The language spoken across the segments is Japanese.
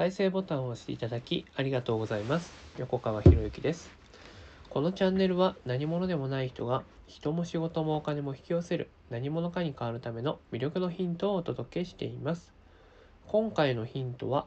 再生ボタンを押していただきありがとうございます。横川博之です。このチャンネルは何者でもない人が人も仕事もお金も引き寄せる何者かに変わるための魅力のヒントをお届けしています。今回のヒントは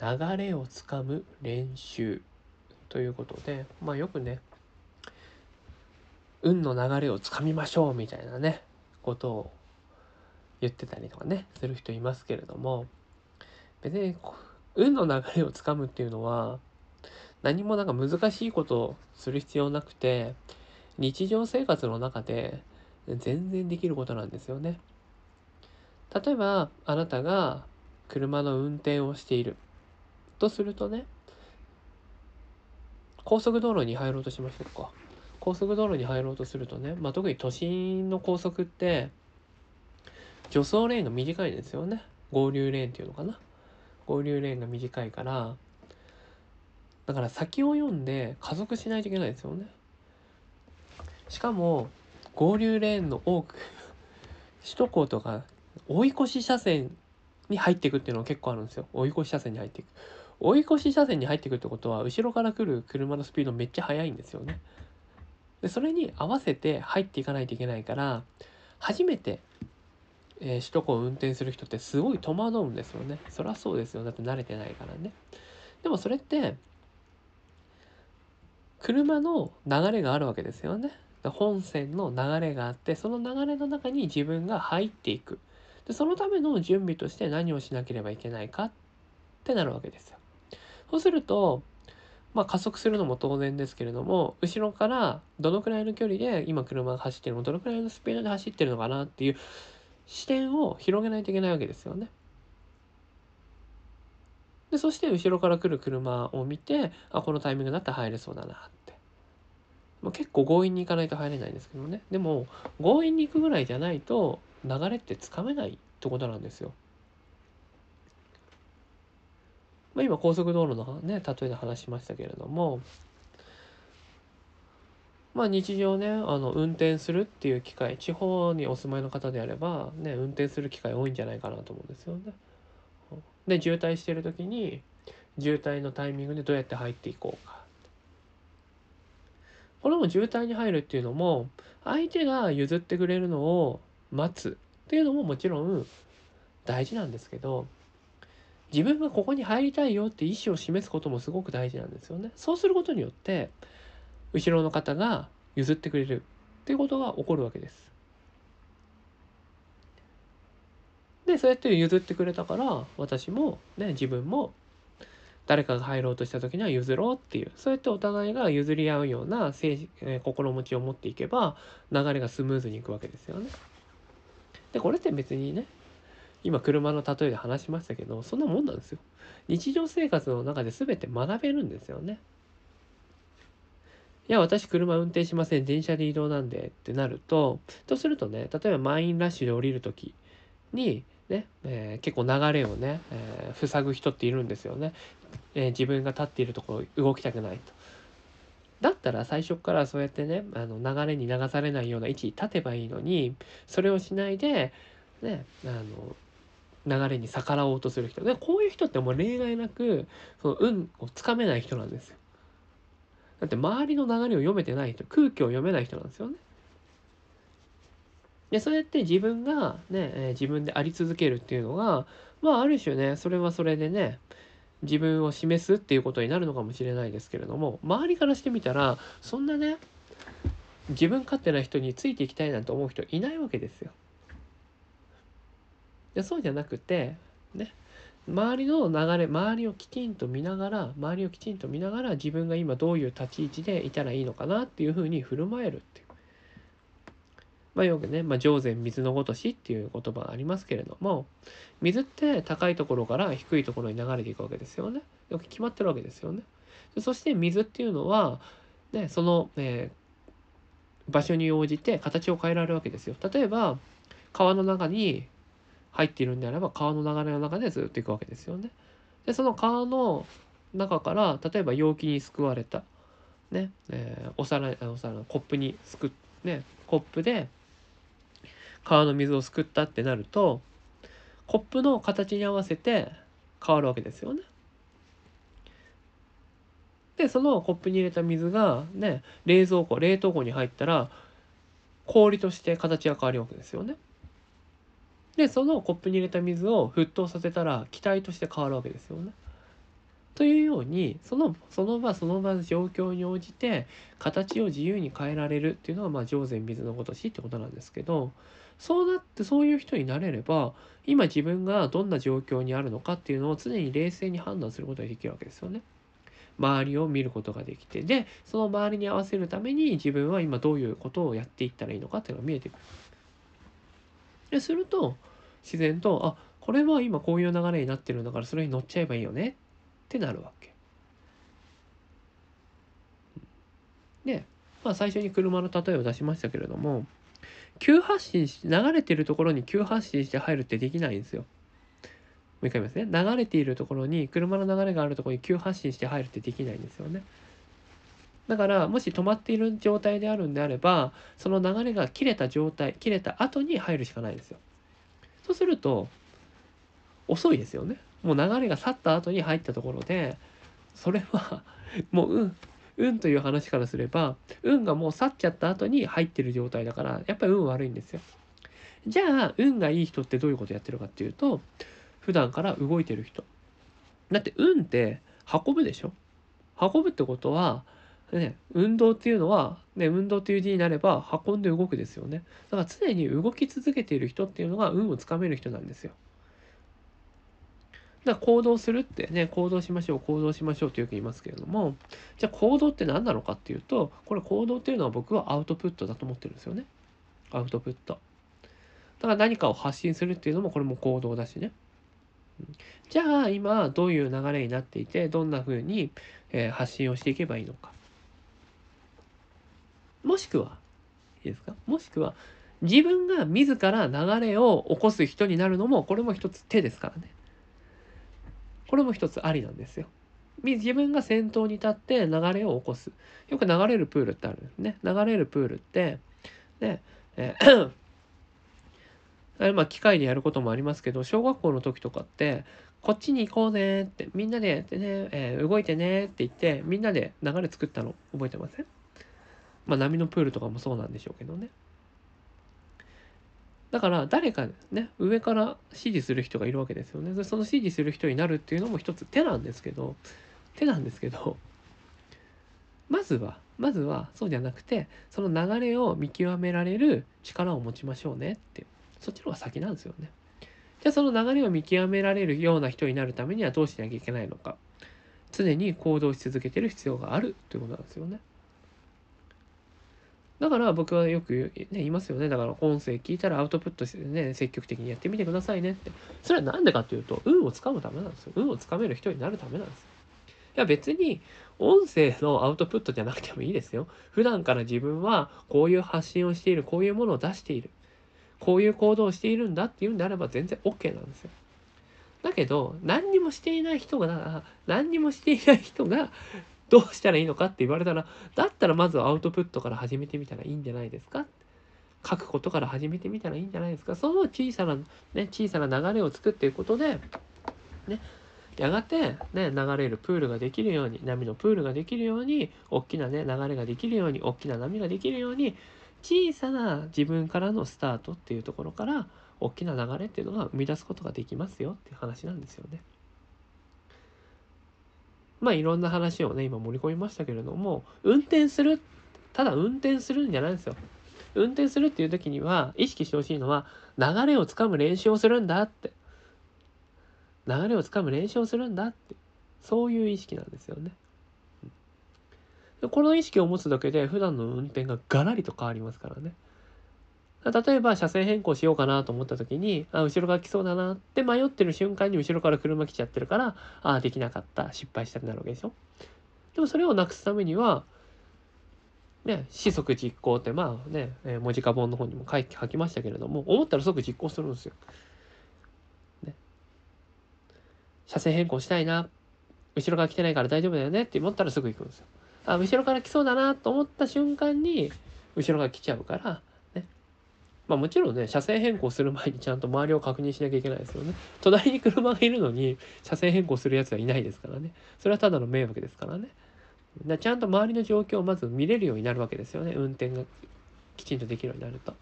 流れをつかむ練習ということで、まあよくね、運の流れをつかみましょうみたいなね、ことを言ってたりとかね、する人いますけれども、別に運の流れをつかむっていうのは、何もなんか難しいことをする必要なくて、日常生活の中で全然できることなんですよね。例えば、あなたが車の運転をしているとするとね、高速道路に入ろうとしましょうか。高速道路に入ろうとするとね、まあ、特に都心の高速って助走レーンが短いんですよね。合流レーンっていうのかな。合流レーンが短いから、だから先を読んで加速しないといけないですよね。しかも、合流レーンの多く、首都高とか追い越し車線に入っていくっていうのが結構あるんですよ。追い越し車線に入っていく。追い越し車線に入っていくってことは、後ろから来る車のスピードめっちゃ速いんですよね。で、それに合わせて入っていかないといけないから、初めて、えー首都高を運転する人ってすごい戸惑うんですよね。そりゃそうですよ。だって慣れてないからね。でもそれって、車の流れがあるわけですよね。本線の流れがあって、その流れの中に自分が入っていく。で、そのための準備として何をしなければいけないかってなるわけですよ。そうすると、まあ加速するのも当然ですけれども、後ろからどのくらいの距離で今車が走ってるの、どのくらいのスピードで走ってるのかなっていう視点を広げないといけないわけですよね。で、そして後ろから来る車を見て、あ、このタイミングだったら入れそうだなって。まあ、結構強引に行かないと入れないんですけどね。でも、強引に行くぐらいじゃないと流れってつかめないってことなんですよ。まあ、今高速道路のね、例えで話しましたけれども、まあ日常ね、あの運転するっていう機会、地方にお住まいの方であれば、ね、運転する機会多いんじゃないかなと思うんですよね。で、渋滞してる時に、渋滞のタイミングでどうやって入っていこうか。これも渋滞に入るっていうのも、相手が譲ってくれるのを待つっていうのももちろん大事なんですけど、自分がここに入りたいよって意思を示すこともすごく大事なんですよね。そうすることによって、後ろの方が譲ってくれるっていうことが起こるわけです。で、そうやって譲ってくれたから、私もね、自分も誰かが入ろうとした時には譲ろうっていう、そうやってお互いが譲り合うような政治、え心持ちを持っていけば、流れがスムーズにいくわけですよね。で、これって別にね、今車の例えで話しましたけど、そんなもんなんですよ。日常生活の中で全て学べるんですよね。いや、私車運転しません。電車で移動なんでってなると、とするとね、例えば満員ラッシュで降りるときに、ね、えー結構流れをね、えー塞ぐ人っているんですよね。えー自分が立っているところ動きたくないと。だったら最初からそうやってね、あの流れに流されないような位置に立てばいいのに、それをしないで、ね、あの、流れに逆らおうとする人。で、こういう人ってもう例外なく、その運をつかめない人なんですよ。だって周りの流れを読めてない人、空気を読めない人なんですよね。で、そうやって自分がね、え自分であり続けるっていうのが、まあある種ね、それはそれでね、自分を示すっていうことになるのかもしれないですけれども、周りからしてみたら、そんなね、自分勝手な人についていきたいなんて思う人いないわけですよ。でそうじゃなくて、ね、周りの流れ、周りをきちんと見ながら、周りをきちんと見ながら、自分が今どういう立ち位置でいたらいいのかなっていうふうに振る舞えるっていう。まあよくね、まあ、上善水のごとしっていう言葉がありますけれども、水って高いところから低いところに流れていくわけですよね。よく決まってるわけですよね。そして水っていうのは、ね、その、えー場所に応じて形を変えられるわけですよ。例えば、川の中に入っているんであれば、川の流れの中でずっと行くわけですよね。で、その川の中から、例えば容器にすくわれた、ね、えーお皿、あお皿、コップにすく、ね、コップで川の水をすくったってなると、コップの形に合わせて変わるわけですよね。でそのコップに入れた水がね冷蔵庫冷凍庫に入ったら氷として形が変わるわけですよね。でそのコップに入れた水を沸騰させたら気体として変わるわけですよね。というようにそのその場その場の状況に応じて形を自由に変えられるっていうのがまあ上善水のごとしってことなんですけどそうなってそういう人になれれば今自分がどんな状況にあるのかっていうのを常に冷静に判断することができるわけですよね。周りを見ることができてでその周りに合わせるために自分は今どういうことをやっていったらいいのかっていうのが見えてくる。ですると自然とあこれは今こういう流れになってるんだからそれに乗っちゃえばいいよねってなるわけ。で、まあ、最初に車の例えを出しましたけれども急発進し流れてるところに急発進して入るってできないんですよ。もう一回言いますね。流れているところに車の流れがあるところに急発進して入るってできないんですよね。だからもし止まっている状態であるんであればその流れが切れた状態切れた後に入るしかないですよ。そうすると遅いですよね。もう流れが去った後に入ったところでそれは もう運運という話からすれば運がもう去っちゃった後に入ってる状態だからやっぱり運悪いんですよ。じゃあ運がいい人ってどういうことやってるかっていうと普段から動いてる人。だって運って運ぶでしょ運ぶってことはね、運動っていうのは、ね、運動っていう字になれば運んで動くですよね。だから常に動き続けている人っていうのが運をつかめる人なんですよ。だから行動するってね、行動しましょう、行動しましょうってよく言いますけれども、じゃあ行動って何なのかっていうと、これ行動っていうのは僕はアウトプットだと思ってるんですよね。アウトプット。だから何かを発信するっていうのもこれも行動だしね。じゃあ今どういう流れになっていて、どんな風に発信をしていけばいいのか。もしくは、いいですか？もしくは、自分が自ら流れを起こす人になるのも、これも一つ手ですからね。これも一つありなんですよ。自分が先頭に立って流れを起こす。よく流れるプールってあるんですね。流れるプールって、ね、え ーまあ機械でやることもありますけど、小学校の時とかって、こっちに行こうねって、みんなでね、えー、動いてねって言って、みんなで流れ作ったの覚えてません？まあ波のプールとかもそうなんでしょうけどね。だから誰かね上から指示する人がいるわけですよね。その指示する人になるっていうのも一つ手なんですけど手なんですけどまずはまずはそうじゃなくてその流れを見極められる力を持ちましょうねってそっちの方が先なんですよね。じゃあその流れを見極められるような人になるためにはどうしなきゃいけないのか常に行動し続けてる必要があるということなんですよね。だから僕はよく、ね、言いますよね。だから音声聞いたらアウトプットしてね、積極的にやってみてくださいねって。それは何でかっていうと、運をつかむためなんですよ。運をつかめる人になるためなんですよ。いや別に音声のアウトプットじゃなくてもいいですよ。普段から自分はこういう発信をしている、こういうものを出している、こういう行動をしているんだっていうんであれば全然 OK なんですよ。だけど、何にもしていない人が、何にもしていない人がどうしたらいいのかって言われたら、だったらまずはアウトプットから始めてみたらいいんじゃないですか？書くことから始めてみたらいいんじゃないですか？その小さな、ね、小さな流れを作っていくことで、ね、やがて、ね、流れるプールができるように、波のプールができるように、大きなね、流れができるように、大きな波ができるように、小さな自分からのスタートっていうところから、大きな流れっていうのが生み出すことができますよっていう話なんですよね。まあいろんな話をね、今盛り込みましたけれども、運転する、ただ運転するんじゃないんですよ。運転するっていう時には、意識してほしいのは、流れをつかむ練習をするんだって。流れをつかむ練習をするんだって。そういう意識なんですよね。この意識を持つだけで、普段の運転がガラリと変わりますからね。例えば車線変更しようかなと思った時に、あ、後ろが来そうだなって迷ってる瞬間に後ろから車来ちゃってるから、あ、できなかった、失敗したくなるわけでしょ。でもそれをなくすためには、ね、四則実行ってまあね、文字化本の方にも書い書きましたけれども、思ったら即実行するんですよ。ね。車線変更したいな。後ろから来てないから大丈夫だよねって思ったらすぐ行くんですよ。あ、後ろから来そうだなと思った瞬間に、後ろが来ちゃうから、まあもちろんね、車線変更する前にちゃんと周りを確認しなきゃいけないですよね。隣に車がいるのに車線変更するやつはいないですからね。それはただの迷惑ですからね。だちゃんと周りの状況をまず見れるようになるわけですよね運転がきちんとできるようになると。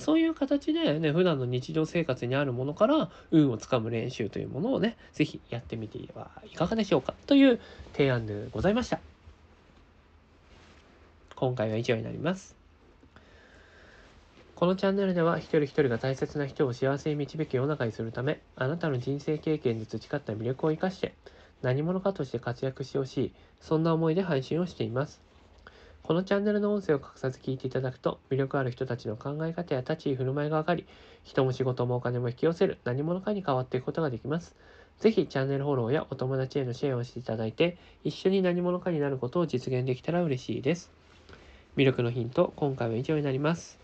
そういう形でね、普段の日常生活にあるものから運をつかむ練習というものをね、是非やってみてはいかがでしょうかという提案でございました。今回は以上になります。このチャンネルでは一人一人が大切な人を幸せに導く世の中にするため、あなたの人生経験で培った魅力を生かして、何者かとして活躍してほしい、そんな思いで配信をしています。このチャンネルの音声を隠さず聞いていただくと、魅力ある人たちの考え方や立ち居振る舞いが分かり、人も仕事もお金も引き寄せる何者かに変わっていくことができます。ぜひチャンネルフォローやお友達へのシェアをしていただいて、一緒に何者かになることを実現できたら嬉しいです。魅力のヒント、今回は以上になります。